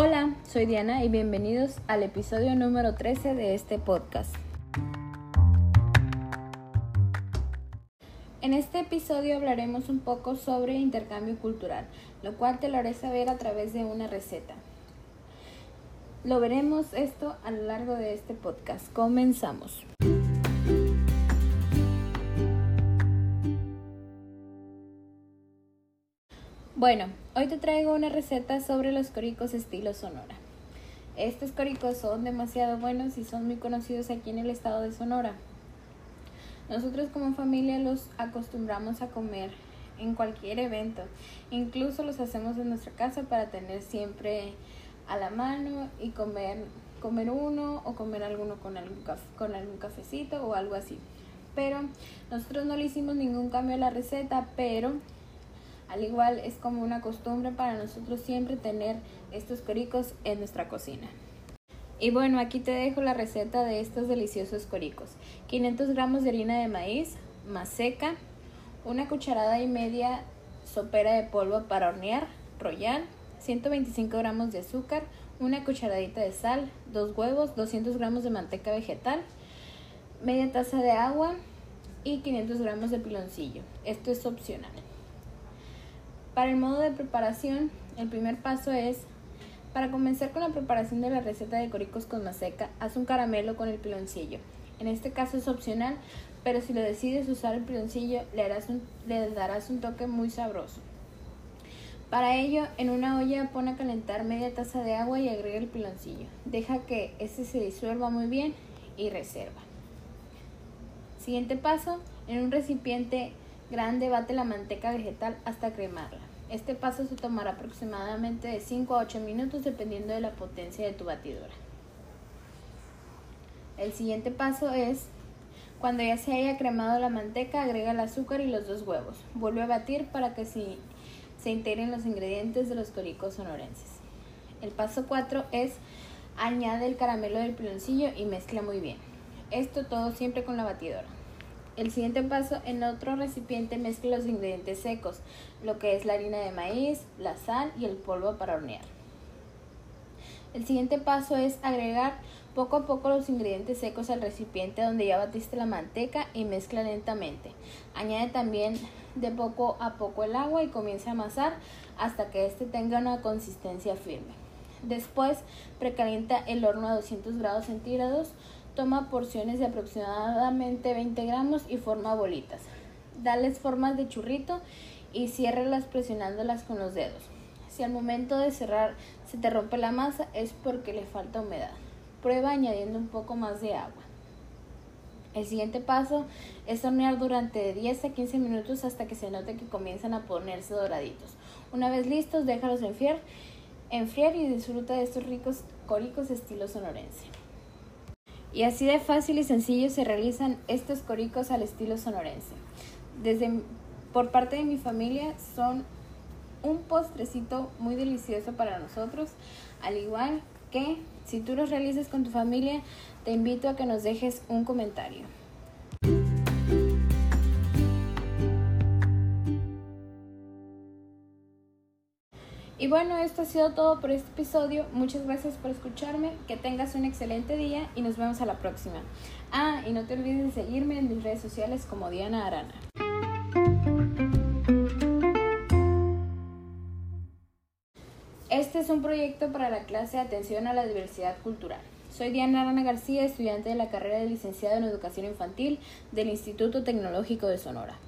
Hola, soy Diana y bienvenidos al episodio número 13 de este podcast. En este episodio hablaremos un poco sobre intercambio cultural, lo cual te lo haré saber a través de una receta. Lo veremos esto a lo largo de este podcast. Comenzamos. Bueno, hoy te traigo una receta sobre los coricos estilo Sonora. Estos coricos son demasiado buenos y son muy conocidos aquí en el estado de Sonora. Nosotros como familia los acostumbramos a comer en cualquier evento. Incluso los hacemos en nuestra casa para tener siempre a la mano y comer, comer uno o comer alguno con algún, con algún cafecito o algo así. Pero nosotros no le hicimos ningún cambio a la receta, pero al igual es como una costumbre para nosotros siempre tener estos coricos en nuestra cocina. Y bueno, aquí te dejo la receta de estos deliciosos coricos. 500 gramos de harina de maíz, seca, una cucharada y media sopera de polvo para hornear, royal, 125 gramos de azúcar, una cucharadita de sal, dos huevos, 200 gramos de manteca vegetal, media taza de agua y 500 gramos de piloncillo. Esto es opcional. Para el modo de preparación, el primer paso es, para comenzar con la preparación de la receta de coricos con maseca, haz un caramelo con el piloncillo. En este caso es opcional, pero si lo decides usar el piloncillo, le, darás un toque muy sabroso. Para ello, en una olla pon a calentar media taza de agua y agrega el piloncillo. Deja que este se disuelva muy bien y reserva. Siguiente paso, en un recipiente grande bate la manteca vegetal hasta cremarla. Este paso se tomará aproximadamente de 5 a 8 minutos dependiendo de la potencia de tu batidora. El siguiente paso es, cuando ya se haya cremado la manteca, agrega el azúcar y los dos huevos. Vuelve a batir para que se, se integren los ingredientes de los coricos sonorenses. El paso 4 es, añade el caramelo del piloncillo y mezcla muy bien. Esto todo siempre con la batidora. El siguiente paso, en otro recipiente mezcla los ingredientes secos, lo que es la harina de maíz, la sal y el polvo para hornear. El siguiente paso es agregar poco a poco los ingredientes secos al recipiente donde ya batiste la manteca y mezcla lentamente. Añade también de poco a poco el agua y comienza a amasar hasta que este tenga una consistencia firme. Después precalienta el horno a 200 grados centígrados Toma porciones de aproximadamente 20 gramos y forma bolitas. Dales formas de churrito y ciérralas presionándolas con los dedos. Si al momento de cerrar se te rompe la masa es porque le falta humedad. Prueba añadiendo un poco más de agua. El siguiente paso es hornear durante 10 a 15 minutos hasta que se note que comienzan a ponerse doraditos. Una vez listos, déjalos enfriar, enfriar y disfruta de estos ricos coricos estilo sonorense. Y así de fácil y sencillo se realizan estos coricos al estilo sonorense. Desde por parte de mi familia son un postrecito muy delicioso para nosotros, al igual que si tú los realizas con tu familia, te invito a que nos dejes un comentario. Y bueno, esto ha sido todo por este episodio. Muchas gracias por escucharme. Que tengas un excelente día y nos vemos a la próxima. Ah, y no te olvides de seguirme en mis redes sociales como Diana Arana. Este es un proyecto para la clase de Atención a la Diversidad Cultural. Soy Diana Arana García, estudiante de la carrera de licenciado en Educación Infantil del Instituto Tecnológico de Sonora.